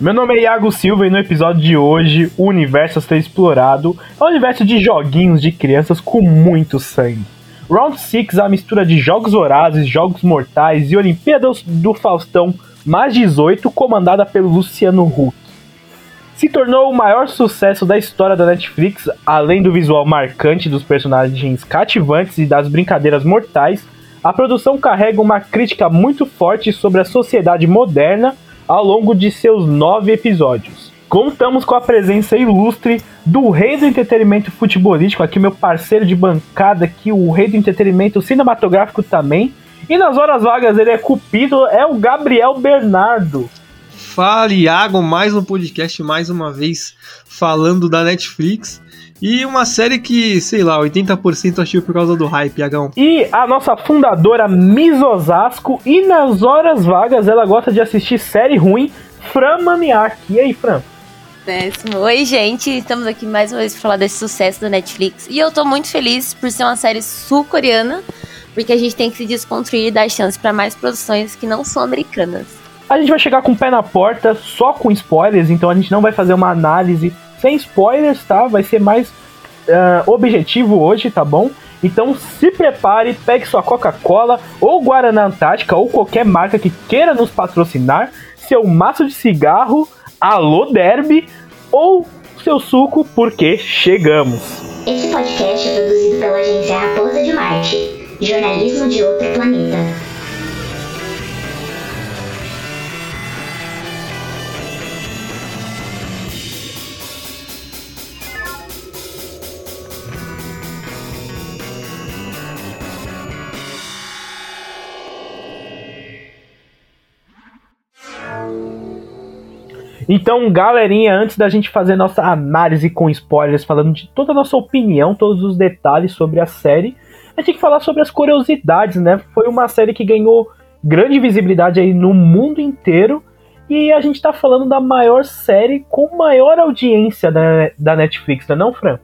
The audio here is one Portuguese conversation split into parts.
Meu nome é Iago Silva e no episódio de hoje o universo a ser explorado é um universo de joguinhos de crianças com muito sangue. Round 6 é a mistura de jogos vorazes, jogos mortais e Olimpíadas do Faustão mais 18 comandada pelo Luciano Huck. Se tornou o maior sucesso da história da Netflix, além do visual marcante dos personagens cativantes e das brincadeiras mortais, a produção carrega uma crítica muito forte sobre a sociedade moderna ao longo de seus nove episódios. Contamos com a presença ilustre do rei do entretenimento futebolístico, aqui meu parceiro de bancada, aqui o rei do entretenimento cinematográfico também. E nas horas vagas ele é cupido, é o Gabriel Bernardo. Fala, Iago, mais um podcast, mais uma vez, falando da Netflix. E uma série que, sei lá, 80% achei por causa do hype, Iagão. E a nossa fundadora Miss Osasco, e nas horas vagas ela gosta de assistir série ruim, Fran Maniac. E aí, Fran? Péssimo. Oi, gente. Estamos aqui mais uma vez para falar desse sucesso da Netflix. E eu tô muito feliz por ser uma série sul-coreana, porque a gente tem que se desconstruir e dar chance para mais produções que não são americanas. A gente vai chegar com o pé na porta, só com spoilers, então a gente não vai fazer uma análise sem spoilers, tá? Vai ser mais uh, objetivo hoje, tá bom? Então se prepare, pegue sua Coca-Cola ou Guaraná Antártica ou qualquer marca que queira nos patrocinar, seu maço de cigarro, alô derby ou seu suco, porque chegamos. Esse podcast é produzido pela agência Raposa de Marte, jornalismo de outro planeta. Então, galerinha, antes da gente fazer nossa análise com spoilers, falando de toda a nossa opinião, todos os detalhes sobre a série, a gente tem que falar sobre as curiosidades, né? Foi uma série que ganhou grande visibilidade aí no mundo inteiro. E a gente tá falando da maior série com maior audiência da, da Netflix, não é não, Fran?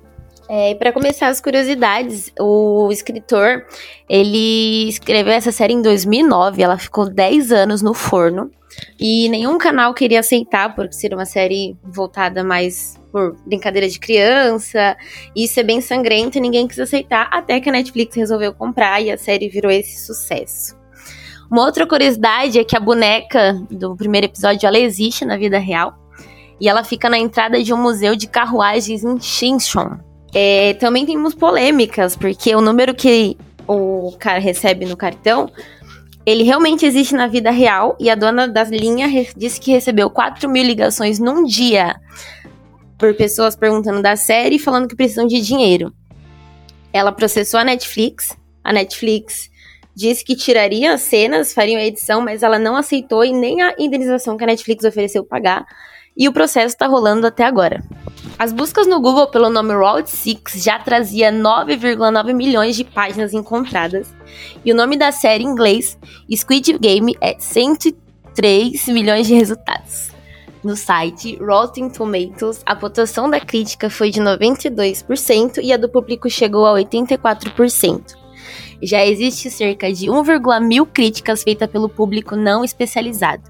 É, para começar as curiosidades, o escritor, ele escreveu essa série em 2009, ela ficou 10 anos no forno. E nenhum canal queria aceitar, por ser uma série voltada mais por brincadeira de criança, e ser bem sangrento, ninguém quis aceitar, até que a Netflix resolveu comprar e a série virou esse sucesso. Uma outra curiosidade é que a boneca do primeiro episódio ela existe na vida real e ela fica na entrada de um museu de carruagens em Shinchon. É, também temos polêmicas, porque o número que o cara recebe no cartão ele realmente existe na vida real e a dona das linhas disse que recebeu 4 mil ligações num dia por pessoas perguntando da série e falando que precisam de dinheiro. Ela processou a Netflix. A Netflix disse que tiraria as cenas, faria a edição, mas ela não aceitou e nem a indenização que a Netflix ofereceu pagar. E o processo está rolando até agora. As buscas no Google pelo nome Route 6 já trazia 9,9 milhões de páginas encontradas. E o nome da série em inglês, Squid Game, é 103 milhões de resultados. No site Rotten Tomatoes, a pontuação da crítica foi de 92% e a do público chegou a 84%. Já existe cerca de 1,1 mil críticas feitas pelo público não especializado.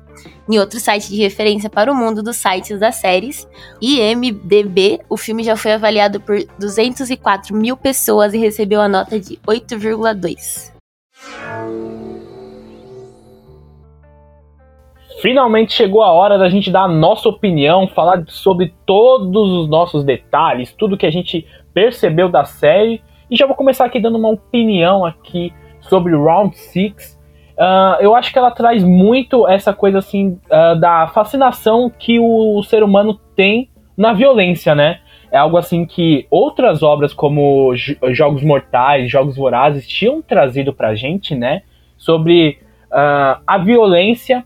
Em outro site de referência para o mundo dos sites das séries, IMDB, o filme já foi avaliado por 204 mil pessoas e recebeu a nota de 8,2. Finalmente chegou a hora da gente dar a nossa opinião, falar sobre todos os nossos detalhes, tudo que a gente percebeu da série. E já vou começar aqui dando uma opinião aqui sobre Round 6 Uh, eu acho que ela traz muito essa coisa assim uh, da fascinação que o, o, ser humano tem na violência, né? É algo assim que outras obras como Jogos Mortais, Jogos Vorazes tinham trazido pra gente, né? Sobre uh, a violência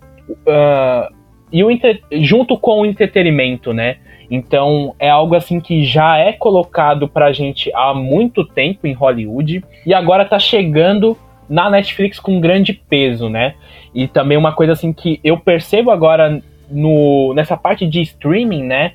e o junto com o entretenimento, né? Então é algo assim que já é colocado pra gente há muito tempo em Hollywood e agora tá chegando na Netflix com grande peso, né? E também uma coisa assim que eu percebo agora no, nessa parte de streaming, né?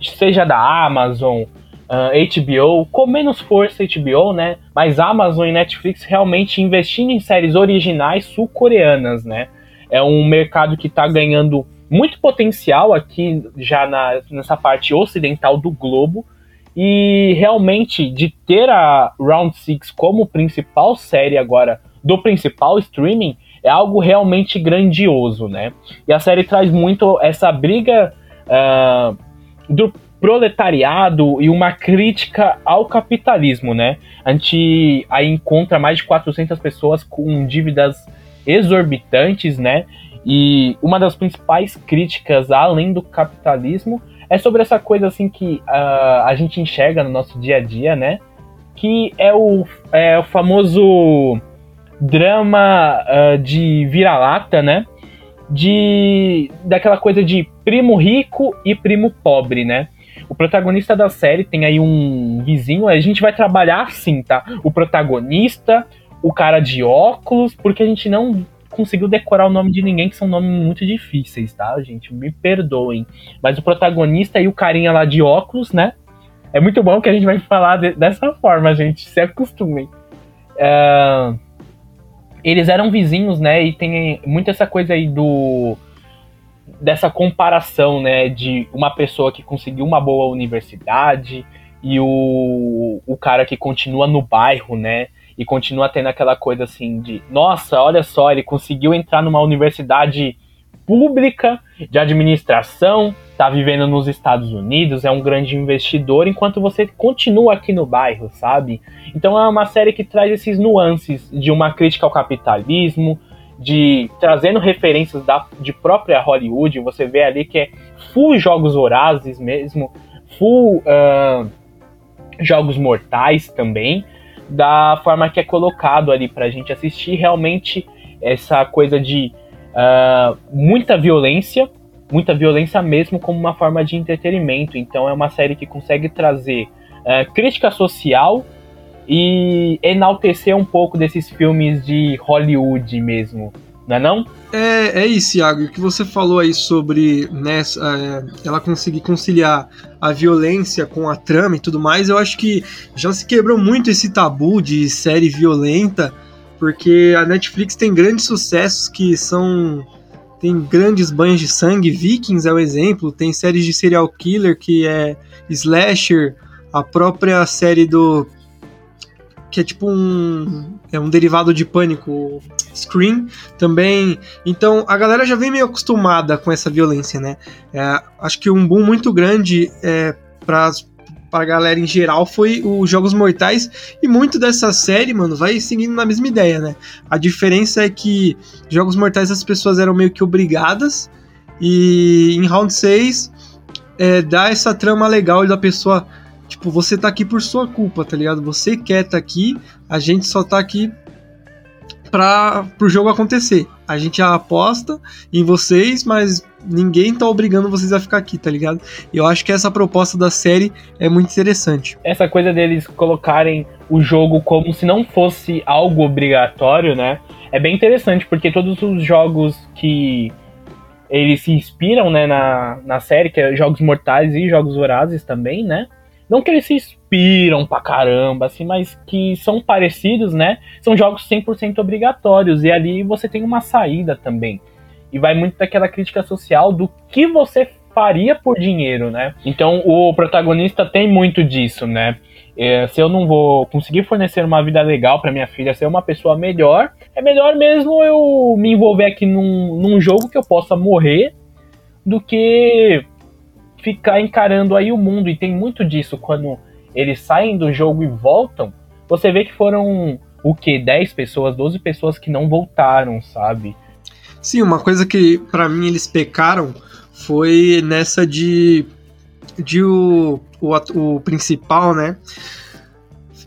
Seja da Amazon, uh, ah, HBO, com menos força HBO, né? Mas Amazon e Netflix realmente investindo em séries originais sul-coreanas, né? É um mercado que está ganhando muito potencial aqui já na, nessa parte ocidental do globo. E realmente, de ter a Round 6 como principal série agora do principal streaming, é algo realmente grandioso, né? E a série traz muito essa briga uh, do proletariado e uma crítica ao capitalismo, né? A gente aí encontra mais de 400 pessoas com dívidas exorbitantes, né? E uma das principais críticas, além do capitalismo, é sobre essa coisa assim que uh, a gente enxerga no nosso dia a dia, né? Que é o, é o famoso drama uh, de vira-lata, né? De daquela coisa de primo rico e primo pobre, né? O protagonista da série tem aí um vizinho, a gente vai trabalhar assim, tá? O protagonista, o cara de óculos, porque a gente não conseguiu decorar o nome de ninguém, que são nomes muito difíceis, tá, gente? Me perdoem. Mas o protagonista e o carinha lá de óculos, né? É muito bom que a gente vai falar de, dessa forma, gente. Se acostumem. Uh, eles eram vizinhos, né? E tem muito essa coisa aí do. dessa comparação, né? De uma pessoa que conseguiu uma boa universidade e o, o cara que continua no bairro, né? e continua tendo aquela coisa assim de, nossa, olha só, ele conseguiu entrar numa universidade pública de administração, tá vivendo nos Estados Unidos, é um grande investidor, enquanto você continua aqui no bairro, sabe? Então é uma série que traz esses nuances de uma crítica ao capitalismo, de trazendo referências da, de própria Hollywood, você vê ali que é full jogos horazes mesmo, full uh, jogos mortais também, da forma que é colocado ali pra gente assistir. Realmente, essa coisa de uh, muita violência, muita violência mesmo, como uma forma de entretenimento. Então, é uma série que consegue trazer uh, crítica social e enaltecer um pouco desses filmes de Hollywood mesmo não é não? É, é isso, Iago. O que você falou aí sobre né, é, ela conseguir conciliar a violência com a trama e tudo mais, eu acho que já se quebrou muito esse tabu de série violenta, porque a Netflix tem grandes sucessos que são tem grandes banhos de sangue, Vikings é o exemplo, tem séries de serial killer que é slasher, a própria série do que é tipo um é um derivado de pânico, Scream também. Então a galera já vem meio acostumada com essa violência, né? É, acho que um boom muito grande é, para para a galera em geral foi os Jogos Mortais e muito dessa série, mano, vai seguindo na mesma ideia, né? A diferença é que Jogos Mortais as pessoas eram meio que obrigadas e em Round 6 é, dá essa trama legal da pessoa Tipo, você tá aqui por sua culpa, tá ligado? Você quer tá aqui, a gente só tá aqui para pro jogo acontecer. A gente aposta em vocês, mas ninguém tá obrigando vocês a ficar aqui, tá ligado? E eu acho que essa proposta da série é muito interessante. Essa coisa deles colocarem o jogo como se não fosse algo obrigatório, né? É bem interessante, porque todos os jogos que eles se inspiram, né, na, na série, que é Jogos Mortais e Jogos Vorazes também, né? Não que eles se inspiram pra caramba, assim, mas que são parecidos, né? São jogos 100% obrigatórios. E ali você tem uma saída também. E vai muito daquela crítica social do que você faria por dinheiro, né? Então o protagonista tem muito disso, né? É, se eu não vou conseguir fornecer uma vida legal para minha filha ser uma pessoa melhor, é melhor mesmo eu me envolver aqui num, num jogo que eu possa morrer do que ficar encarando aí o mundo. E tem muito disso quando eles saem do jogo e voltam. Você vê que foram o que? 10 pessoas, 12 pessoas que não voltaram, sabe? Sim, uma coisa que para mim eles pecaram foi nessa de. de o, o, o principal, né?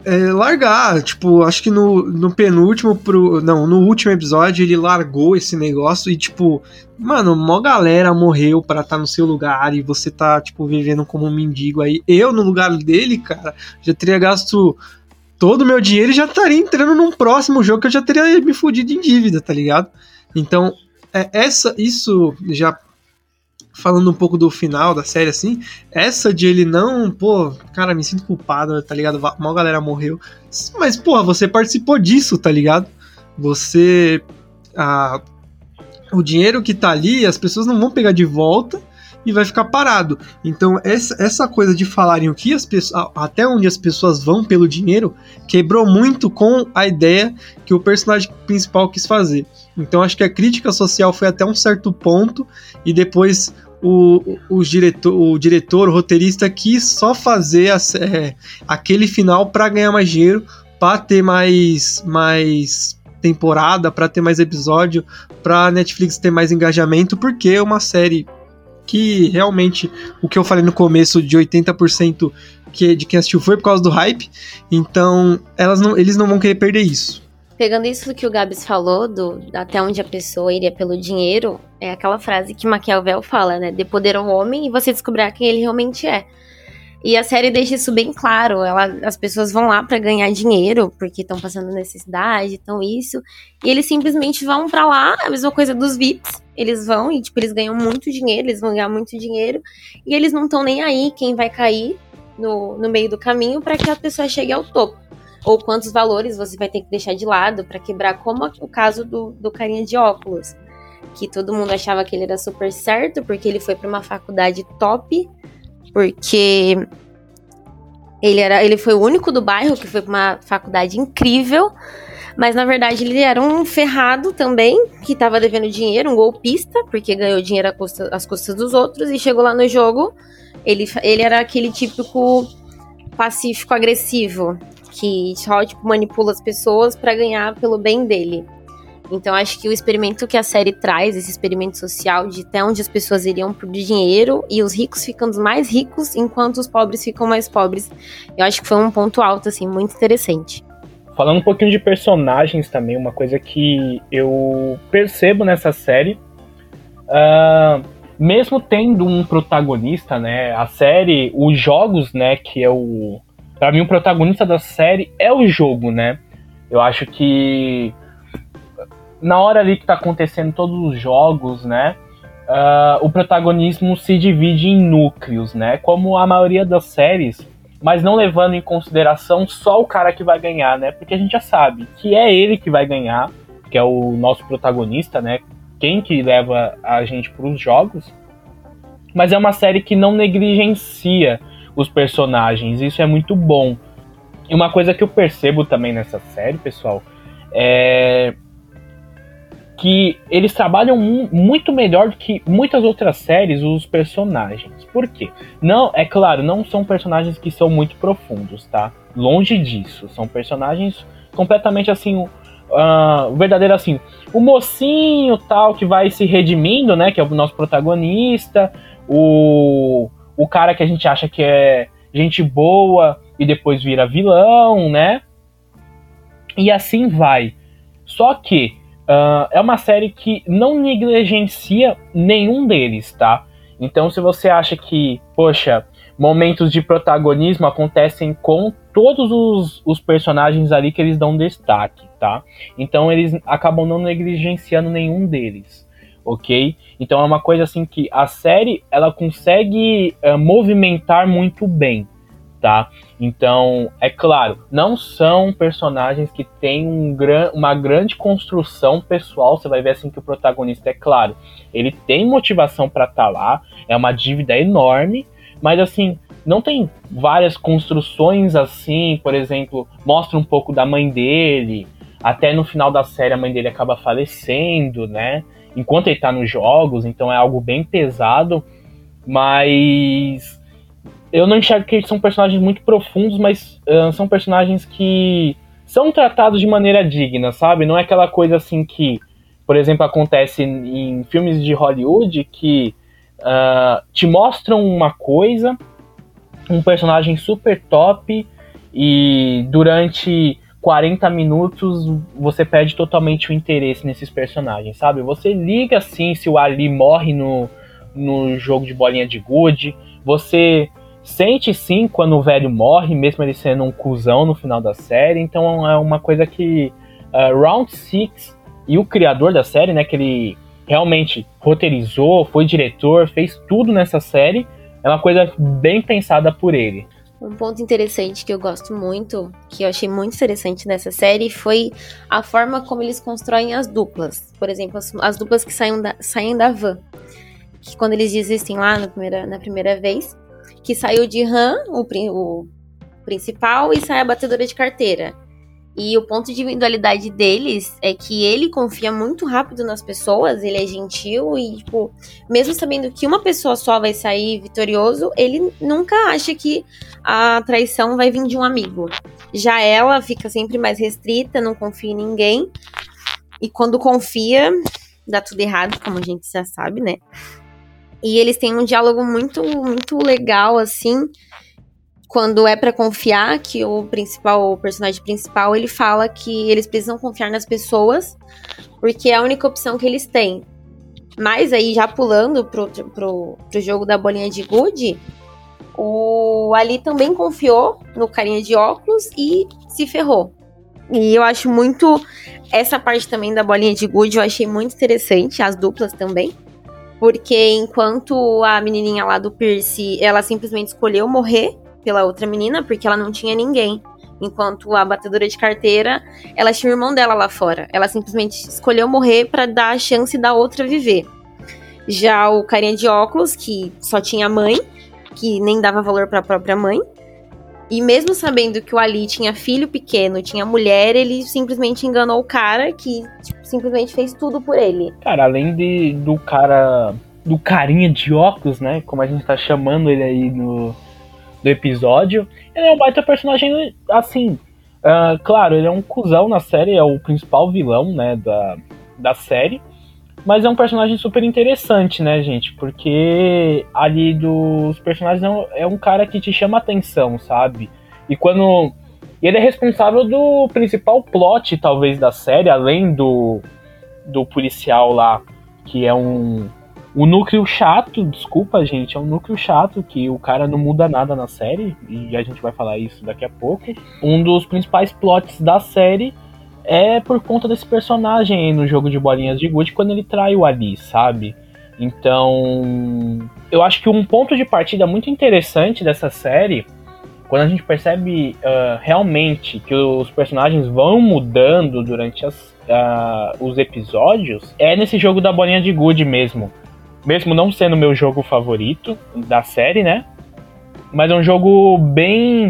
é, largar. Tipo, acho que no, no penúltimo pro. Não, no último episódio ele largou esse negócio e, tipo, mano, mó galera morreu para estar tá no seu lugar e você tá, tipo, vivendo como um mendigo aí. Eu, no lugar dele, cara, já teria gasto todo o meu dinheiro e já estaria entrando num próximo jogo que eu já teria me fudido em dívida, tá ligado? Então, é, essa, isso já falando um pouco do final da série, assim, essa de ele não, pô, cara, me sinto culpado, tá ligado? Mal galera morreu. Mas, porra, você participou disso, tá ligado? Você. A, o dinheiro que tá ali, as pessoas não vão pegar de volta e vai ficar parado. Então, essa, essa coisa de falarem o que as pessoas. até onde as pessoas vão pelo dinheiro quebrou muito com a ideia que o personagem principal quis fazer. Então, acho que a crítica social foi até um certo ponto e depois o, o, diretor, o diretor, o roteirista quis só fazer a, é, aquele final para ganhar mais dinheiro, para ter mais, mais temporada, para ter mais episódio, para Netflix ter mais engajamento, porque é uma série que realmente o que eu falei no começo de 80% que de quem assistiu foi por causa do hype. Então, elas não, eles não vão querer perder isso. Pegando isso que o Gabs falou, do até onde a pessoa iria pelo dinheiro, é aquela frase que Maquiavel fala, né? De poder ao homem e você descobrirá quem ele realmente é. E a série deixa isso bem claro. Ela, as pessoas vão lá para ganhar dinheiro, porque estão passando necessidade, então isso. E eles simplesmente vão para lá, a mesma coisa dos VIPs. Eles vão e, tipo, eles ganham muito dinheiro, eles vão ganhar muito dinheiro. E eles não estão nem aí quem vai cair no, no meio do caminho para que a pessoa chegue ao topo ou quantos valores você vai ter que deixar de lado para quebrar, como o caso do, do carinha de óculos, que todo mundo achava que ele era super certo porque ele foi para uma faculdade top, porque ele era, ele foi o único do bairro que foi para uma faculdade incrível, mas na verdade ele era um ferrado também, que estava devendo dinheiro, um golpista, porque ganhou dinheiro às custas, às custas dos outros. E chegou lá no jogo, ele, ele era aquele típico pacífico agressivo, que só tipo, manipula as pessoas para ganhar pelo bem dele. Então acho que o experimento que a série traz, esse experimento social de até onde as pessoas iriam por dinheiro e os ricos ficando mais ricos enquanto os pobres ficam mais pobres. Eu acho que foi um ponto alto assim, muito interessante. Falando um pouquinho de personagens também, uma coisa que eu percebo nessa série, uh, mesmo tendo um protagonista, né, a série, os jogos, né, que é o para mim o protagonista da série é o jogo, né? Eu acho que na hora ali que tá acontecendo todos os jogos, né? Uh, o protagonismo se divide em núcleos, né? Como a maioria das séries, mas não levando em consideração só o cara que vai ganhar, né? Porque a gente já sabe que é ele que vai ganhar, que é o nosso protagonista, né? Quem que leva a gente para os jogos. Mas é uma série que não negligencia os personagens. Isso é muito bom. E uma coisa que eu percebo também nessa série, pessoal, é que eles trabalham muito melhor do que muitas outras séries os personagens. Por quê? Não, é claro, não são personagens que são muito profundos, tá? Longe disso, são personagens completamente assim, uh, verdadeiro assim, o mocinho tal que vai se redimindo, né, que é o nosso protagonista, o o cara que a gente acha que é gente boa e depois vira vilão, né? E assim vai. Só que uh, é uma série que não negligencia nenhum deles, tá? Então, se você acha que, poxa, momentos de protagonismo acontecem com todos os, os personagens ali que eles dão destaque, tá? Então, eles acabam não negligenciando nenhum deles ok? Então é uma coisa assim que a série ela consegue uh, movimentar muito bem, tá? Então, é claro, não são personagens que têm um gran, uma grande construção pessoal. Você vai ver assim que o protagonista é claro, ele tem motivação para estar tá lá, é uma dívida enorme, mas assim não tem várias construções assim, por exemplo, mostra um pouco da mãe dele. Até no final da série a mãe dele acaba falecendo, né? Enquanto ele tá nos jogos, então é algo bem pesado, mas eu não enxergo que eles são personagens muito profundos, mas uh, são personagens que são tratados de maneira digna, sabe? Não é aquela coisa assim que, por exemplo, acontece em filmes de Hollywood que uh, te mostram uma coisa, um personagem super top, e durante 40 minutos você perde totalmente o interesse nesses personagens, sabe? Você liga assim se o Ali morre no, no jogo de bolinha de gude, você sente sim quando o velho morre, mesmo ele sendo um cuzão no final da série, então é uma coisa que uh, Round 6 e o criador da série, né, que ele realmente roteirizou, foi diretor, fez tudo nessa série, é uma coisa bem pensada por ele. Um ponto interessante que eu gosto muito, que eu achei muito interessante nessa série, foi a forma como eles constroem as duplas. Por exemplo, as, as duplas que saem da, saem da van. Que quando eles desistem lá na primeira, na primeira vez, que saiu de Han, o, o principal, e sai a batedora de carteira. E o ponto de individualidade deles é que ele confia muito rápido nas pessoas, ele é gentil e, tipo, mesmo sabendo que uma pessoa só vai sair vitorioso, ele nunca acha que a traição vai vir de um amigo. Já ela fica sempre mais restrita, não confia em ninguém. E quando confia, dá tudo errado, como a gente já sabe, né? E eles têm um diálogo muito, muito legal, assim quando é para confiar, que o principal, o personagem principal, ele fala que eles precisam confiar nas pessoas, porque é a única opção que eles têm. Mas aí, já pulando pro, pro, pro jogo da bolinha de gude, o Ali também confiou no carinha de óculos e se ferrou. E eu acho muito. Essa parte também da bolinha de gude eu achei muito interessante, as duplas também. Porque enquanto a menininha lá do Percy, ela simplesmente escolheu morrer, pela outra menina, porque ela não tinha ninguém. Enquanto a batedora de carteira, ela tinha o irmão dela lá fora. Ela simplesmente escolheu morrer para dar a chance da outra viver. Já o carinha de óculos, que só tinha mãe, que nem dava valor para a própria mãe. E mesmo sabendo que o Ali tinha filho pequeno, tinha mulher, ele simplesmente enganou o cara que tipo, simplesmente fez tudo por ele. Cara, além de, do cara. do carinha de óculos, né? Como a gente tá chamando ele aí no, do episódio. Ele é um baita personagem, assim. Uh, claro, ele é um cuzão na série, é o principal vilão, né, da, da série. Mas é um personagem super interessante, né, gente? Porque ali dos personagens é um, é cara que te chama atenção, sabe? E quando. Ele é responsável do principal plot, talvez, da série, além do, do policial lá, que é um, o núcleo chato, desculpa, gente, é um núcleo chato que o cara não muda nada na série, e a gente vai falar isso daqui a pouco. Um dos principais plots da série é por conta desse personagem aí no jogo de bolinhas de gude quando ele trai o Ali, sabe? Então, eu acho que um ponto de partida muito interessante dessa série, quando a gente percebe uh, realmente que os personagens vão mudando durante as, uh, os episódios, é nesse jogo da bolinha de gude mesmo mesmo não sendo meu jogo favorito da série, né? Mas é um jogo bem.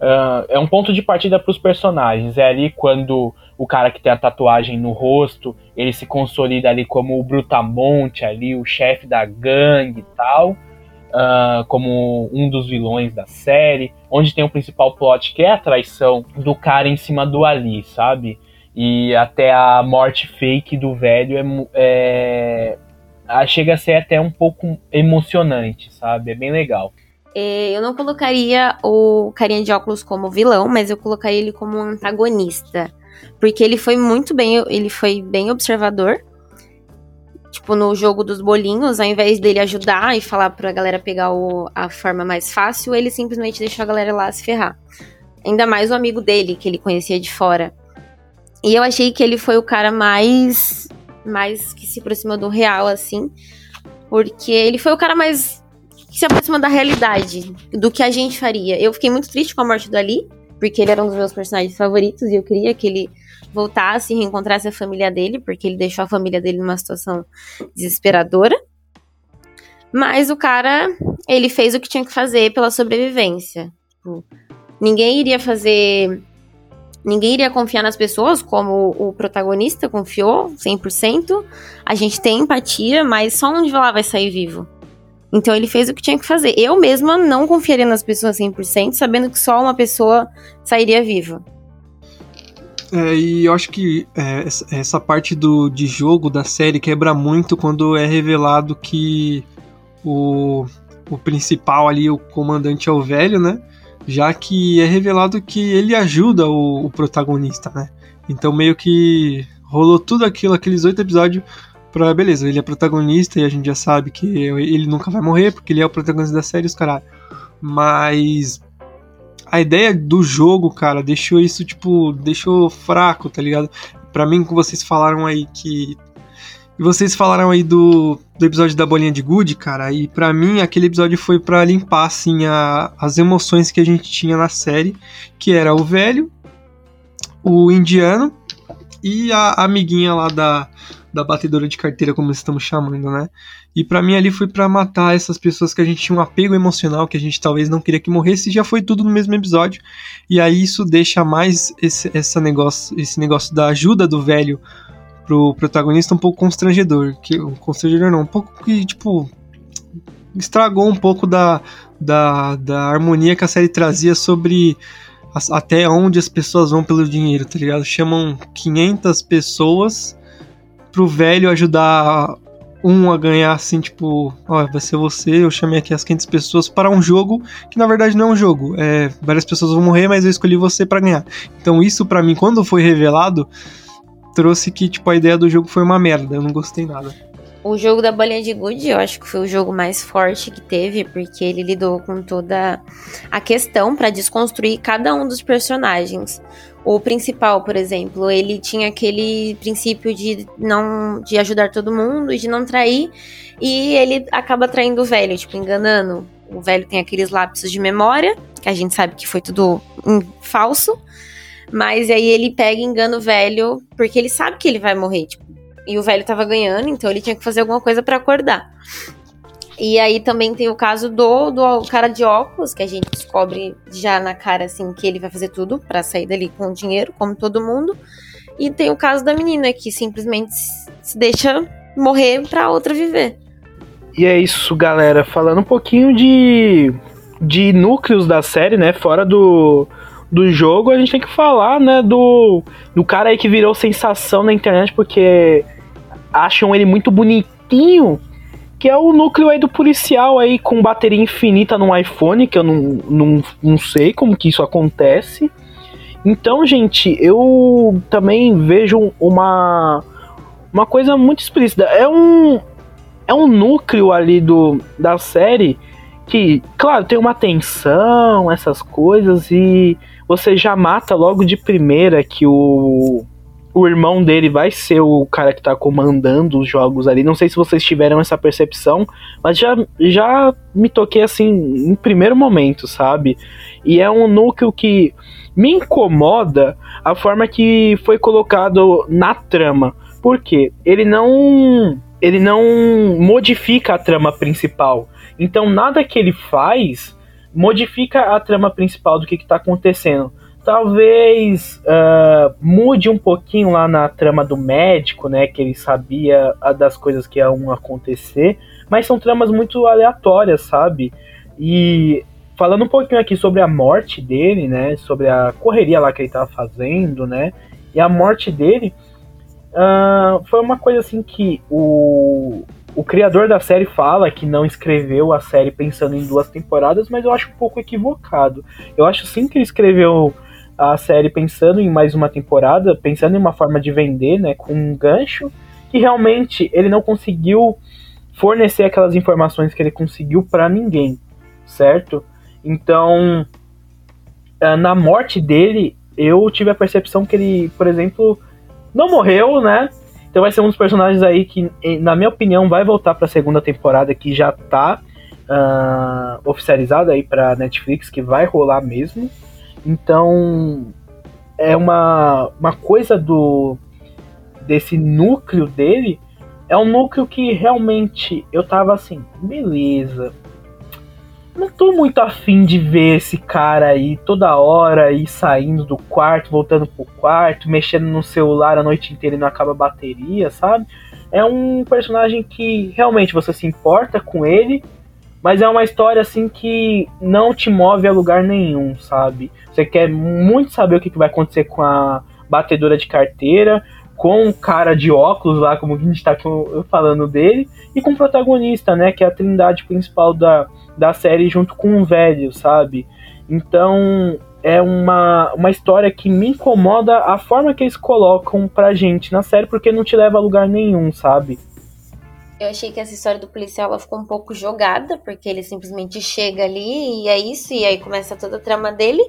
Uh, é um ponto de partida para os personagens. É ali quando o cara que tem a tatuagem no rosto ele se consolida ali como o Brutamonte, ali o chefe da gangue e tal. Uh, como um dos vilões da série, onde tem o principal plot que é a traição do cara em cima do Ali, sabe? E até a morte fake do velho é, é chega a ser até um pouco emocionante, sabe? É bem legal. É, eu não colocaria o carinha de óculos como vilão, mas eu colocaria ele como um antagonista. Porque ele foi muito bem, ele foi bem observador. Tipo, no jogo dos bolinhos, ao invés dele ajudar e falar pra galera pegar o, a forma mais fácil, ele simplesmente deixou a galera lá se ferrar. Ainda mais o amigo dele, que ele conhecia de fora. E eu achei que ele foi o cara mais mais que se aproxima do real, assim. Porque ele foi o cara mais que se aproxima da realidade, do que a gente faria. Eu fiquei muito triste com a morte do Ali, porque ele era um dos meus personagens favoritos e eu queria que ele voltasse e reencontrasse a família dele, porque ele deixou a família dele numa situação desesperadora. Mas o cara, ele fez o que tinha que fazer pela sobrevivência. Tipo, ninguém iria fazer Ninguém iria confiar nas pessoas como o protagonista confiou, 100%. A gente tem empatia, mas só um de lá vai sair vivo. Então ele fez o que tinha que fazer. Eu mesma não confiaria nas pessoas 100%, sabendo que só uma pessoa sairia viva. É, e eu acho que é, essa parte do, de jogo da série quebra muito quando é revelado que o, o principal ali, o comandante é o velho, né? Já que é revelado que ele ajuda o, o protagonista, né? Então meio que rolou tudo aquilo, aqueles oito episódios pra, beleza, ele é protagonista e a gente já sabe que ele nunca vai morrer, porque ele é o protagonista da série, os caralho. Mas a ideia do jogo, cara, deixou isso, tipo, deixou fraco, tá ligado? Pra mim, que vocês falaram aí que E vocês falaram aí do, do episódio da bolinha de gude, cara, e para mim aquele episódio foi para limpar, assim, a, as emoções que a gente tinha na série, que era o velho, o indiano e a amiguinha lá da, da batedora de carteira, como estamos chamando, né? E para mim ali foi para matar essas pessoas que a gente tinha um apego emocional, que a gente talvez não queria que morresse, e já foi tudo no mesmo episódio. E aí isso deixa mais esse, essa negócio, esse negócio da ajuda do velho pro protagonista um pouco constrangedor. Que, constrangedor não, um pouco que, tipo, estragou um pouco da, da, da harmonia que a série trazia sobre até onde as pessoas vão pelo dinheiro, tá ligado? Chamam 500 pessoas pro velho ajudar um a ganhar assim, tipo, ó, vai ser você, eu chamei aqui as 500 pessoas para um jogo que na verdade não é um jogo. É, várias pessoas vão morrer, mas eu escolhi você para ganhar. Então isso para mim quando foi revelado trouxe que tipo a ideia do jogo foi uma merda, eu não gostei nada. O jogo da bolinha de gude, eu acho que foi o jogo mais forte que teve, porque ele lidou com toda a questão para desconstruir cada um dos personagens. O principal, por exemplo, ele tinha aquele princípio de não de ajudar todo mundo e de não trair, e ele acaba traindo o velho, tipo, enganando. O velho tem aqueles lapsos de memória, que a gente sabe que foi tudo falso. Mas aí ele pega e engana o velho, porque ele sabe que ele vai morrer, tipo, e o velho tava ganhando, então ele tinha que fazer alguma coisa para acordar. E aí também tem o caso do, do cara de óculos, que a gente descobre já na cara, assim, que ele vai fazer tudo para sair dali com dinheiro, como todo mundo. E tem o caso da menina, que simplesmente se deixa morrer pra outra viver. E é isso, galera. Falando um pouquinho de, de núcleos da série, né? Fora do, do jogo, a gente tem que falar, né? Do, do cara aí que virou sensação na internet porque acham ele muito bonitinho que é o núcleo aí do policial aí com bateria infinita no iPhone, que eu não, não, não sei como que isso acontece. Então, gente, eu também vejo uma, uma coisa muito explícita. É um, é um núcleo ali do, da série que, claro, tem uma tensão, essas coisas, e você já mata logo de primeira que o o irmão dele vai ser o cara que tá comandando os jogos ali. Não sei se vocês tiveram essa percepção, mas já, já me toquei assim em primeiro momento, sabe? E é um núcleo que me incomoda a forma que foi colocado na trama. Porque ele não ele não modifica a trama principal. Então nada que ele faz modifica a trama principal do que está acontecendo talvez uh, mude um pouquinho lá na trama do médico, né? Que ele sabia das coisas que iam acontecer, mas são tramas muito aleatórias, sabe? E falando um pouquinho aqui sobre a morte dele, né? Sobre a correria lá que ele estava fazendo, né? E a morte dele uh, foi uma coisa assim que o, o criador da série fala que não escreveu a série pensando em duas temporadas, mas eu acho um pouco equivocado. Eu acho sim que ele escreveu a série pensando em mais uma temporada, pensando em uma forma de vender, né, com um gancho, que realmente ele não conseguiu fornecer aquelas informações que ele conseguiu para ninguém, certo? Então, eh, na morte dele, eu tive a percepção que ele, por exemplo, não morreu, né? Então vai ser um dos personagens aí que, na minha opinião, vai voltar para a segunda temporada que já tá uh, oficializada aí para Netflix, que vai rolar mesmo. Então é uma, uma coisa do desse núcleo dele é um núcleo que realmente eu tava assim, beleza. Não tô muito afim de ver esse cara aí toda hora aí saindo do quarto, voltando pro quarto, mexendo no celular a noite inteira e não acaba a bateria, sabe? É um personagem que realmente você se importa com ele, mas é uma história assim que não te move a lugar nenhum, sabe? Você quer muito saber o que, vai acontecer com a batedora de carteira, com o cara de óculos lá, como a gente tá falando dele, e com o protagonista, né? Que é a trindade principal da, da série junto com o velho, sabe? Então é uma, uma história que me incomoda a forma que eles colocam pra gente na série, porque não te leva a lugar nenhum, sabe? Eu achei que essa história do policial ela ficou um pouco jogada, porque ele simplesmente chega ali e é isso, e aí começa toda a trama dele.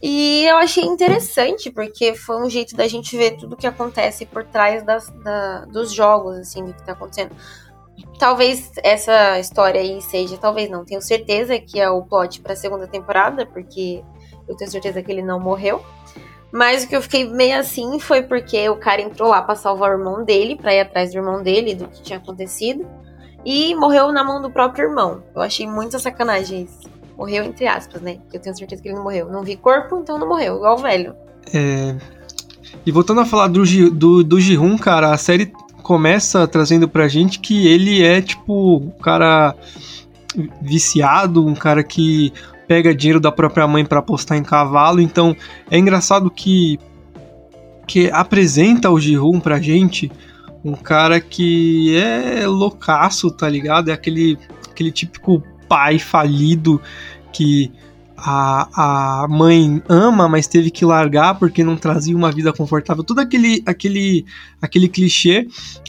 E eu achei interessante, porque foi um jeito da gente ver tudo que acontece por trás das, da, dos jogos, assim, do que tá acontecendo. Talvez essa história aí seja, talvez não, tenho certeza que é o plot pra segunda temporada, porque eu tenho certeza que ele não morreu. Mas o que eu fiquei meio assim foi porque o cara entrou lá pra salvar o irmão dele, pra ir atrás do irmão dele, do que tinha acontecido. E morreu na mão do próprio irmão. Eu achei muita sacanagem isso. Morreu entre aspas, né? Eu tenho certeza que ele não morreu. Não vi corpo, então não morreu, igual o velho. É. E voltando a falar do, do, do Jihun, cara, a série começa trazendo pra gente que ele é, tipo, um cara viciado, um cara que pega dinheiro da própria mãe para apostar em cavalo. Então é engraçado que que apresenta o Jihun pra gente um cara que é loucaço, tá ligado? É aquele aquele típico pai falido que a, a mãe ama, mas teve que largar porque não trazia uma vida confortável. Todo aquele, aquele, aquele clichê.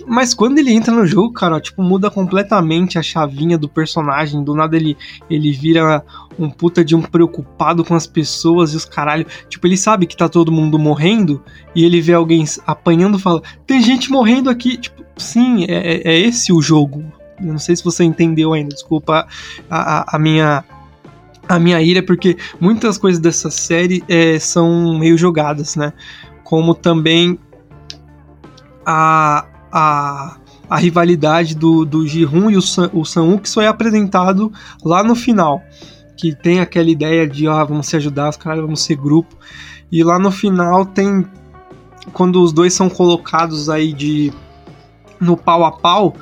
Mas quando ele entra no jogo, cara, tipo, muda completamente a chavinha do personagem. Do nada ele, ele vira um puta de um preocupado com as pessoas e os caralho. Tipo, ele sabe que tá todo mundo morrendo e ele vê alguém apanhando e fala: Tem gente morrendo aqui. Tipo, sim, é, é, é esse o jogo. Eu não sei se você entendeu ainda, desculpa a, a, a minha a minha ira, porque muitas coisas dessa série é, são meio jogadas, né? Como também a, a, a rivalidade do, do Ji-Hun e o, San, o que só é apresentado lá no final. Que tem aquela ideia de, ah, vamos se ajudar, os caras vamos ser grupo. E lá no final tem. Quando os dois são colocados aí de. no pau a pau,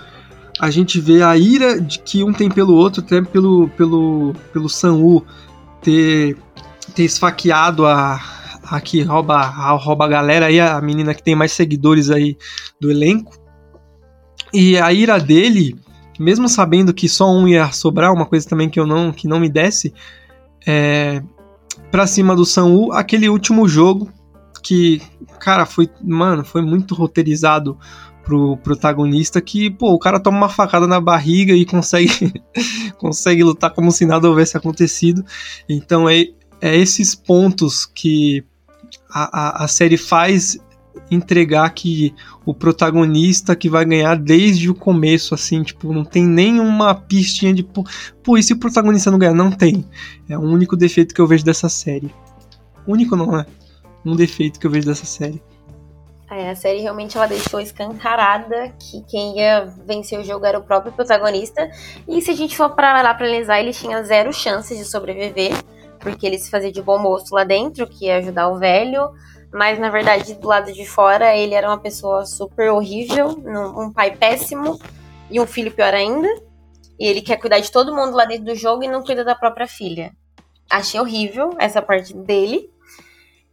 a gente vê a ira de que um tem pelo outro, até pelo, pelo, pelo Sanwu ter, ter esfaqueado a, a que rouba a, rouba a galera aí, a menina que tem mais seguidores aí do elenco. E a ira dele, mesmo sabendo que só um ia sobrar, uma coisa também que eu não que não me desse, é, pra cima do Sanwu, aquele último jogo que, cara, foi, mano, foi muito roteirizado pro protagonista que, pô, o cara toma uma facada na barriga e consegue consegue lutar como se nada houvesse acontecido. Então é, é esses pontos que a, a, a série faz entregar que o protagonista que vai ganhar desde o começo, assim, tipo, não tem nenhuma pistinha de, pô, pô, e se o protagonista não ganhar? Não tem. É o único defeito que eu vejo dessa série. Único não é. Um defeito que eu vejo dessa série. É, a série realmente ela deixou escancarada que quem ia vencer o jogo era o próprio protagonista. E se a gente for para lá para analisar, ele tinha zero chances de sobreviver, porque ele se fazia de bom moço lá dentro, que ia ajudar o velho. Mas na verdade, do lado de fora, ele era uma pessoa super horrível, um pai péssimo e um filho pior ainda. E ele quer cuidar de todo mundo lá dentro do jogo e não cuida da própria filha. Achei horrível essa parte dele.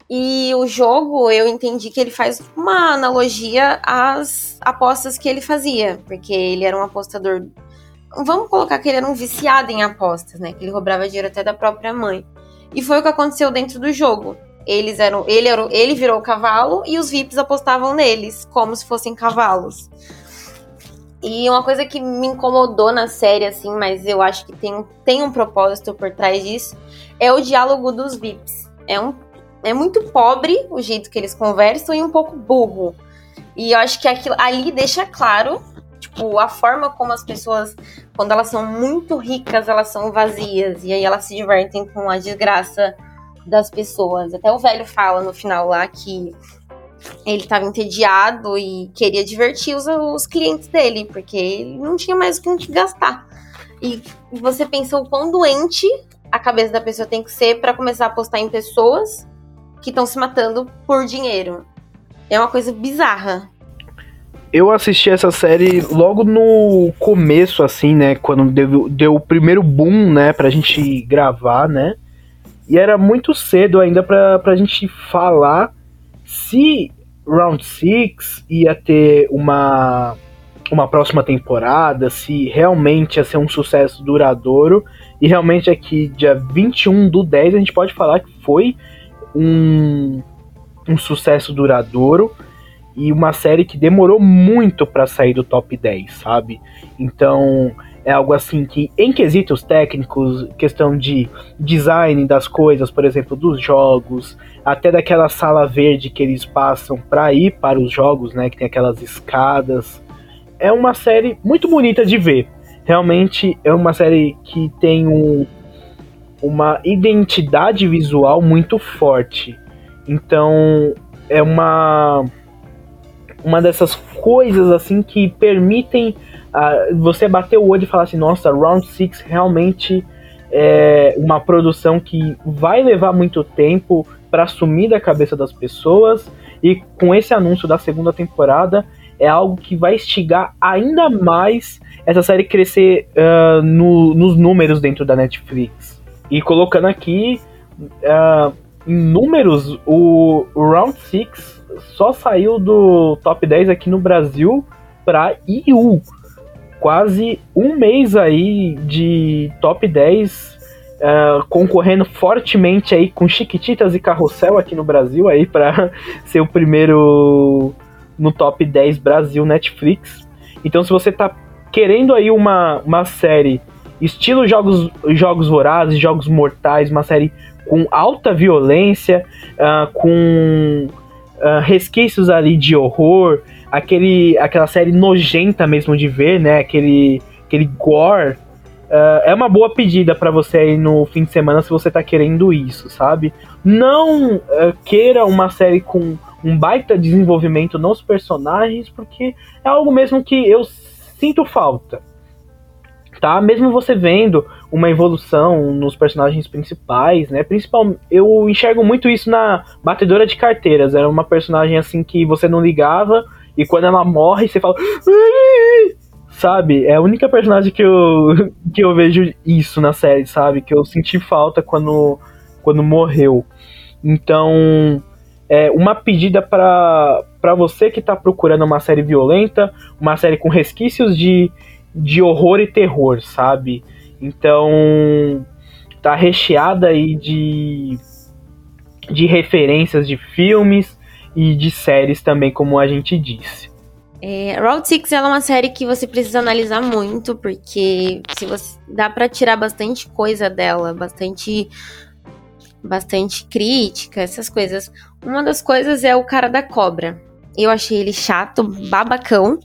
E o jogo, eu entendi que ele faz uma analogia às apostas que ele fazia, porque ele era um apostador. Vamos colocar que ele era um viciado em apostas, né? Que ele roubava dinheiro até da própria mãe. E foi o que aconteceu dentro do jogo. Eles eram, ele, era, ele virou o cavalo e os VIPs apostavam neles, como se fossem cavalos. E uma coisa que me incomodou na série, assim, mas eu acho que tem, tem um propósito por trás disso, é o diálogo dos VIPs. É um é muito pobre o jeito que eles conversam e um pouco burro. E eu acho que aquilo ali deixa claro, tipo, a forma como as pessoas, quando elas são muito ricas, elas são vazias. E aí elas se divertem com a desgraça das pessoas. Até o velho fala no final lá que ele estava entediado e queria divertir os, os clientes dele, porque ele não tinha mais o que gastar. E você pensa o quão doente a cabeça da pessoa tem que ser para começar a apostar em pessoas que estão se matando por dinheiro. É uma coisa bizarra. Eu assisti essa série logo no começo, assim, né? Quando deu, deu o primeiro boom, né? Pra gente gravar, né? E era muito cedo ainda pra, pra gente falar se Round 6 ia ter uma, uma próxima temporada, se realmente ia ser um sucesso duradouro. E realmente aqui, dia 21 do 10, a gente pode falar que foi um, um sucesso duradouro e uma série que demorou muito para sair do top 10, sabe? Então, é algo assim que, em quesitos técnicos, questão de design das coisas, por exemplo, dos jogos, até daquela sala verde que eles passam para ir para os jogos, né, que tem aquelas escadas. É uma série muito bonita de ver. Realmente é uma série que tem um, uma identidade visual muito forte. Então, é uma uma dessas coisas assim que permitem uh, você bater o olho e falar assim, nossa, Round 6 realmente é uma produção que vai levar muito tempo para assumir da cabeça das pessoas e com esse anúncio da segunda temporada é algo que vai instigar ainda mais essa série crescer uh, no, nos números dentro da Netflix. E colocando aqui uh, em números, o Round 6 só saiu do top 10 aqui no Brasil para EU. Quase um mês aí de top 10, uh, é, concorrendo fortemente aí com Chiquititas e Carrossel aqui no Brasil aí para ser o primeiro no top 10 Brasil Netflix. Então se você tá querendo aí uma, uma série estilo jogos, jogos vorazes, jogos mortais, uma série com alta violência, uh, com uh, resquícios ali de horror, aquele, aquela série nojenta mesmo de ver, né? Aquele, aquele gore. Uh, é uma boa pedida para você aí no fim de semana se você tá querendo isso, sabe? Não queira uma série com um baita desenvolvimento nos personagens, porque é algo mesmo que eu sinto falta tá? Mesmo você vendo uma evolução nos personagens principais, né? Principal, eu enxergo muito isso na batedora de carteiras. Era uma personagem assim que você não ligava e quando ela morre você fala, sabe? É a única personagem que eu que eu vejo isso na série, sabe? Que eu senti falta quando quando morreu. Então, é uma pedida para você que está procurando uma série violenta, uma série com resquícios de de horror e terror, sabe? Então tá recheada aí de de referências de filmes e de séries também, como a gente disse. É, Route 6 é uma série que você precisa analisar muito, porque se você dá para tirar bastante coisa dela, bastante bastante crítica, essas coisas. Uma das coisas é o cara da cobra. Eu achei ele chato, babacão.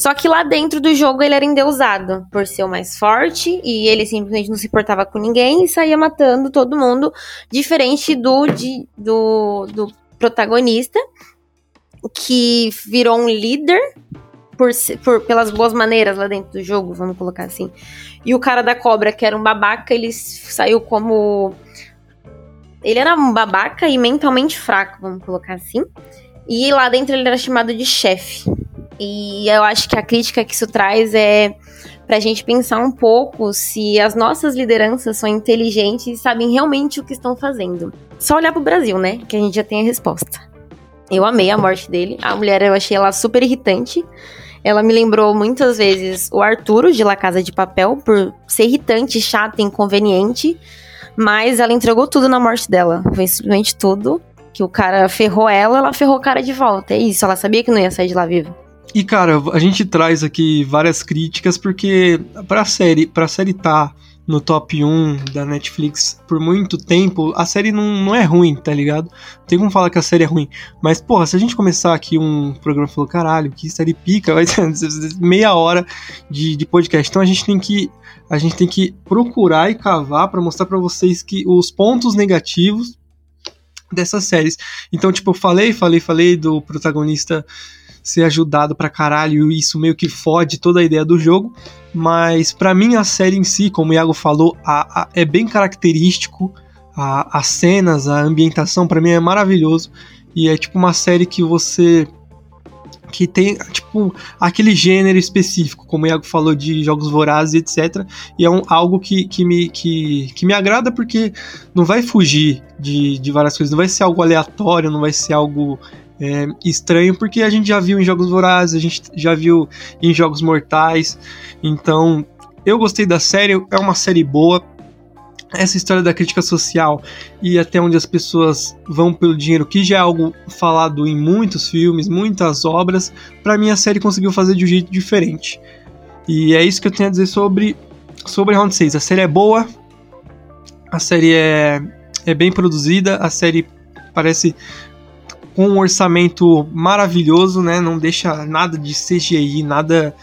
Só que lá dentro do jogo ele era endeusado por ser o mais forte e ele simplesmente não se portava com ninguém e saía matando todo mundo, diferente do, de, do, do protagonista, que virou um líder por, por, pelas boas maneiras lá dentro do jogo, vamos colocar assim. E o cara da cobra, que era um babaca, ele saiu como. Ele era um babaca e mentalmente fraco, vamos colocar assim. E lá dentro ele era chamado de chefe. E eu acho que a crítica que isso traz é para a gente pensar um pouco se as nossas lideranças são inteligentes e sabem realmente o que estão fazendo. Só olhar pro Brasil, né? Que a gente já tem a resposta. Eu amei a morte dele. A mulher eu achei ela super irritante. Ela me lembrou muitas vezes o Arturo de La Casa de Papel por ser irritante, chata, inconveniente. Mas ela entregou tudo na morte dela. Foi simplesmente tudo. Que o cara ferrou ela, ela ferrou o cara de volta. É isso, ela sabia que não ia sair de lá viva. E cara, a gente traz aqui várias críticas porque pra série, pra série tá no top 1 da Netflix por muito tempo, a série não, não é ruim, tá ligado? Não tem como falar que a série é ruim. Mas, porra, se a gente começar aqui um programa falar, caralho, que série pica, vai ter meia hora de, de podcast. Então a gente tem que. A gente tem que procurar e cavar para mostrar para vocês que os pontos negativos dessas séries. Então, tipo, eu falei, falei, falei do protagonista ser ajudado pra caralho e isso meio que fode toda a ideia do jogo. Mas para mim a série em si, como o Iago falou, a, a, é bem característico. A, as cenas, a ambientação para mim é maravilhoso. E é tipo uma série que você que tem, tipo, aquele gênero específico, como o Iago falou, de jogos vorazes, etc. E é um, algo que, que, me, que, que me agrada porque não vai fugir de, de várias coisas, não vai ser algo aleatório, não vai ser algo é, estranho, porque a gente já viu em Jogos Vorazes, a gente já viu em Jogos Mortais. Então, eu gostei da série, é uma série boa. Essa história da crítica social e até onde as pessoas vão pelo dinheiro, que já é algo falado em muitos filmes, muitas obras, para mim a série conseguiu fazer de um jeito diferente. E é isso que eu tenho a dizer sobre, sobre Round 6. A série é boa, a série é, é bem produzida, a série parece com um orçamento maravilhoso, né? Não deixa nada de CGI, nada,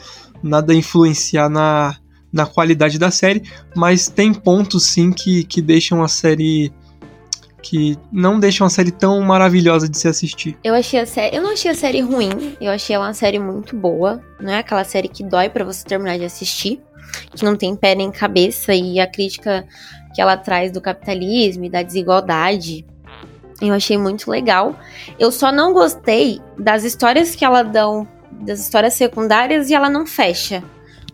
nada influenciar na, na qualidade da série, mas tem pontos sim que, que deixam a série que não deixam a série tão maravilhosa de se assistir. Eu achei a série, eu não achei a série ruim, eu achei ela uma série muito boa, não é aquela série que dói para você terminar de assistir, que não tem pé nem cabeça e a crítica que ela traz do capitalismo e da desigualdade. Eu achei muito legal. Eu só não gostei das histórias que ela dão, das histórias secundárias e ela não fecha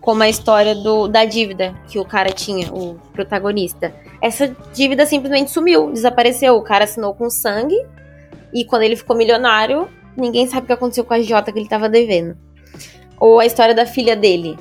como a história do, da dívida que o cara tinha, o protagonista. Essa dívida simplesmente sumiu, desapareceu. O cara assinou com sangue e quando ele ficou milionário, ninguém sabe o que aconteceu com a Jota que ele tava devendo. Ou a história da filha dele,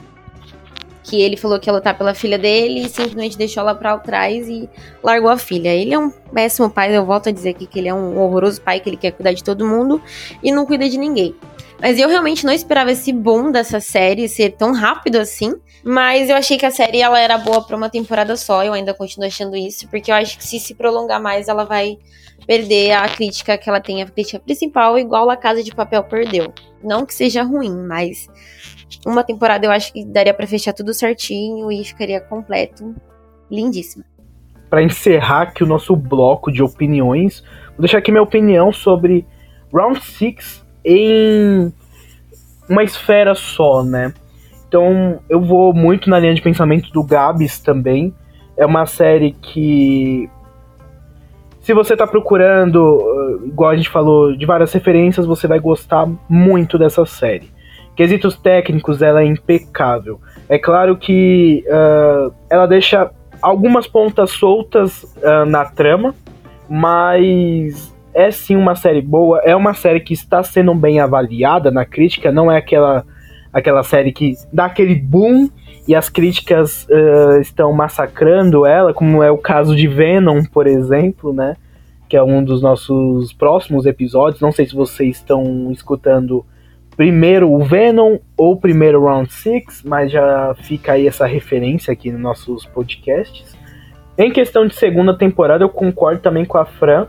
que ele falou que ia lutar pela filha dele e simplesmente deixou ela pra trás e largou a filha. Ele é um péssimo pai, eu volto a dizer aqui que ele é um horroroso pai, que ele quer cuidar de todo mundo e não cuida de ninguém. Mas eu realmente não esperava esse boom dessa série ser tão rápido assim. Mas eu achei que a série ela era boa para uma temporada só. Eu ainda continuo achando isso, porque eu acho que se se prolongar mais, ela vai perder a crítica que ela tem, a crítica principal, igual a Casa de Papel perdeu. Não que seja ruim, mas uma temporada eu acho que daria para fechar tudo certinho e ficaria completo. Lindíssima. Para encerrar aqui o nosso bloco de opiniões, vou deixar aqui minha opinião sobre Round 6 em uma esfera só, né? Então eu vou muito na linha de pensamento do Gabs também. É uma série que. Se você tá procurando, uh, igual a gente falou, de várias referências, você vai gostar muito dessa série. Quesitos técnicos, ela é impecável. É claro que uh, ela deixa algumas pontas soltas uh, na trama, mas é sim uma série boa, é uma série que está sendo bem avaliada na crítica, não é aquela, aquela série que dá aquele boom e as críticas uh, estão massacrando ela, como é o caso de Venom, por exemplo, né? Que é um dos nossos próximos episódios. Não sei se vocês estão escutando primeiro o Venom ou primeiro Round 6, mas já fica aí essa referência aqui nos nossos podcasts. Em questão de segunda temporada, eu concordo também com a Fran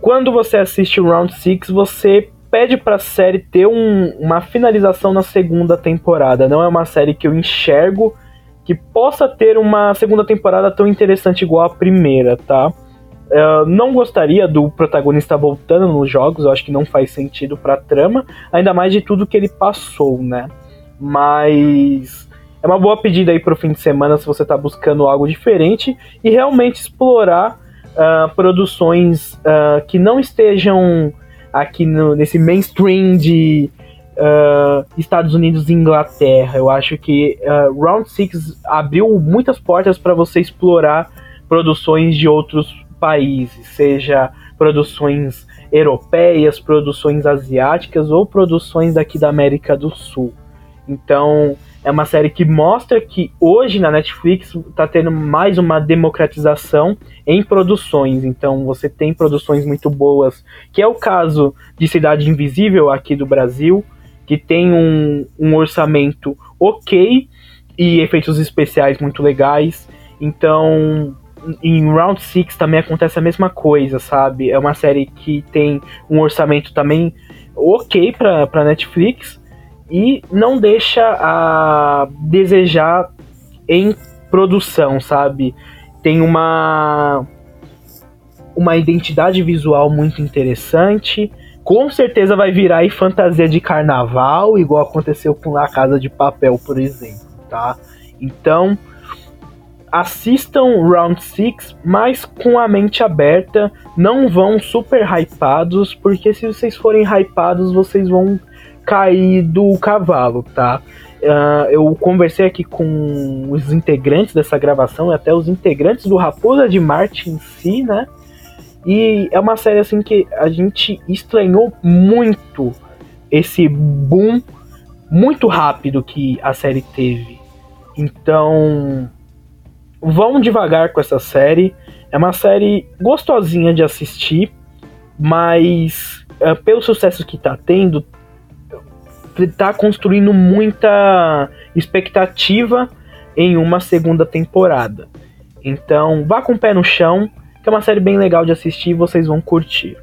quando você assiste o Round 6, você pede para a série ter um, uma finalização na segunda temporada. Não é uma série que eu enxergo que possa ter uma segunda temporada tão interessante igual a primeira, tá? Eu não gostaria do protagonista voltando nos jogos, eu acho que não faz sentido pra trama, ainda mais de tudo que ele passou, né? Mas é uma boa pedida aí pro fim de semana se você tá buscando algo diferente e realmente explorar uh, produções uh, que não estejam aqui no, nesse mainstream de uh, Estados Unidos e Inglaterra. Eu acho que Round 6 abriu muitas portas para você explorar produções de outros países, seja produções europeias, produções asiáticas ou produções daqui da América do Sul. Então, é uma série que mostra que hoje na Netflix está tendo mais uma democratização em produções. Então você tem produções muito boas, que é o caso de Cidade Invisível aqui do Brasil, que tem um, um orçamento ok e efeitos especiais muito legais. Então em Round 6 também acontece a mesma coisa, sabe? É uma série que tem um orçamento também ok para Netflix e não deixa a desejar em produção, sabe? Tem uma uma identidade visual muito interessante. Com certeza vai virar aí fantasia de carnaval, igual aconteceu com a Casa de Papel, por exemplo, tá? Então, assistam Round 6, mas com a mente aberta, não vão super hypados, porque se vocês forem hypados, vocês vão cair do cavalo, tá? Uh, eu conversei aqui com os integrantes dessa gravação e até os integrantes do Raposa de Marte em si, né? E é uma série assim que a gente estranhou muito esse boom muito rápido que a série teve. Então, vão devagar com essa série. É uma série gostosinha de assistir, mas uh, pelo sucesso que tá tendo, tá construindo muita expectativa em uma segunda temporada. Então, vá com o pé no chão, que é uma série bem legal de assistir e vocês vão curtir.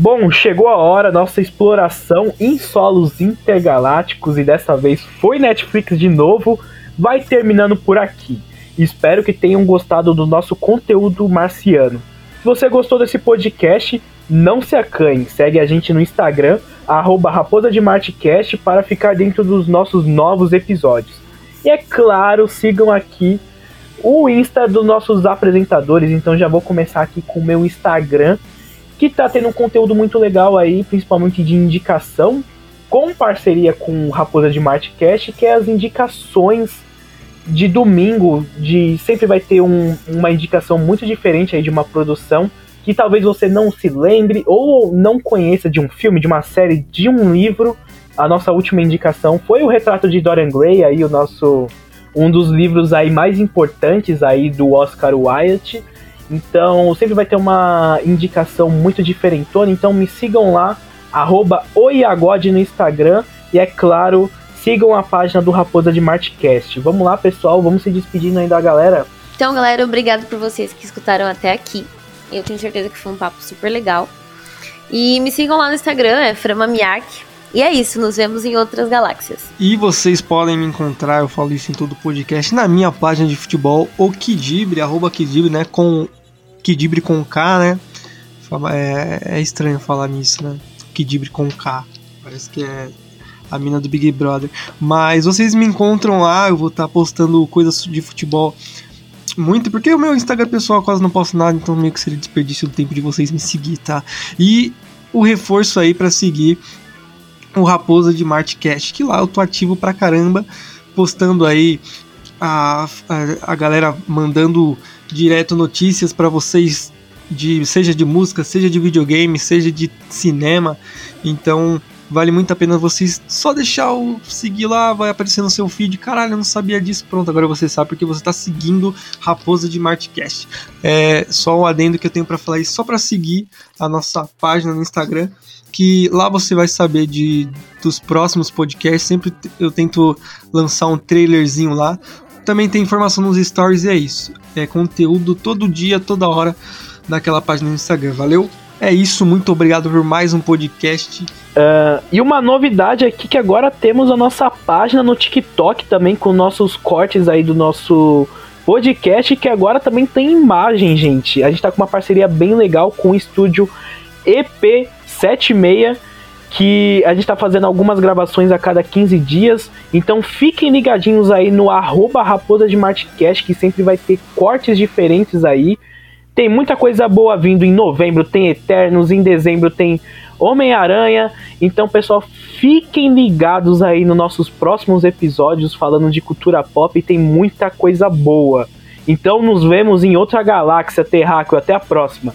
Bom, chegou a hora, nossa exploração em solos intergalácticos e dessa vez foi Netflix de novo, vai terminando por aqui. Espero que tenham gostado do nosso conteúdo marciano. Se você gostou desse podcast, não se acanhe, segue a gente no Instagram, arroba Raposa de Martecast, para ficar dentro dos nossos novos episódios. E é claro, sigam aqui o Insta dos nossos apresentadores, então já vou começar aqui com o meu Instagram, que tá tendo um conteúdo muito legal aí, principalmente de indicação, com parceria com Raposa de Marte Cast, que é as indicações de domingo, de sempre vai ter um, uma indicação muito diferente aí de uma produção que talvez você não se lembre ou não conheça de um filme, de uma série, de um livro. A nossa última indicação foi o Retrato de Dorian Gray, aí o nosso um dos livros aí mais importantes aí do Oscar Wilde. Então sempre vai ter uma indicação muito diferentona. Então me sigam lá, arroba oiagode no Instagram. E é claro, sigam a página do Raposa de Martcast. Vamos lá, pessoal, vamos se despedindo aí da galera. Então, galera, obrigado por vocês que escutaram até aqui. Eu tenho certeza que foi um papo super legal. E me sigam lá no Instagram, é Framamiak. E é isso, nos vemos em outras galáxias. E vocês podem me encontrar, eu falo isso em todo o podcast, na minha página de futebol, o Kidibre, arroba Kidibre, né? Com Kidibre com K, né? É, é estranho falar nisso, né? Kidibre com K. Parece que é a mina do Big Brother. Mas vocês me encontram lá, eu vou estar tá postando coisas de futebol muito, porque o meu Instagram pessoal quase não posto nada, então meio que seria desperdício do tempo de vocês me seguir, tá? E o reforço aí para seguir o Raposa de Marte Cast, que lá eu tô ativo pra caramba, postando aí a, a, a galera mandando direto notícias para vocês de seja de música, seja de videogame, seja de cinema. Então, vale muito a pena vocês só deixar o seguir lá, vai aparecer no seu feed. Caralho, eu não sabia disso. Pronto, agora você sabe porque você está seguindo Raposa de Martcast. É só um adendo que eu tenho para falar isso, só para seguir a nossa página no Instagram, que lá você vai saber de dos próximos podcasts. Sempre eu tento lançar um trailerzinho lá. Também tem informação nos stories e é isso. É conteúdo todo dia, toda hora naquela página no Instagram. Valeu? É isso, muito obrigado por mais um podcast. Uh, e uma novidade aqui que agora temos a nossa página no TikTok também com nossos cortes aí do nosso podcast, que agora também tem imagem, gente. A gente tá com uma parceria bem legal com o estúdio EP76, que a gente tá fazendo algumas gravações a cada 15 dias. Então fiquem ligadinhos aí no arroba Raposa de Martcast, que sempre vai ter cortes diferentes aí. Tem muita coisa boa vindo em novembro, tem Eternos, em dezembro tem Homem-Aranha. Então, pessoal, fiquem ligados aí nos nossos próximos episódios falando de cultura pop, tem muita coisa boa. Então, nos vemos em outra galáxia terráquea. Até a próxima.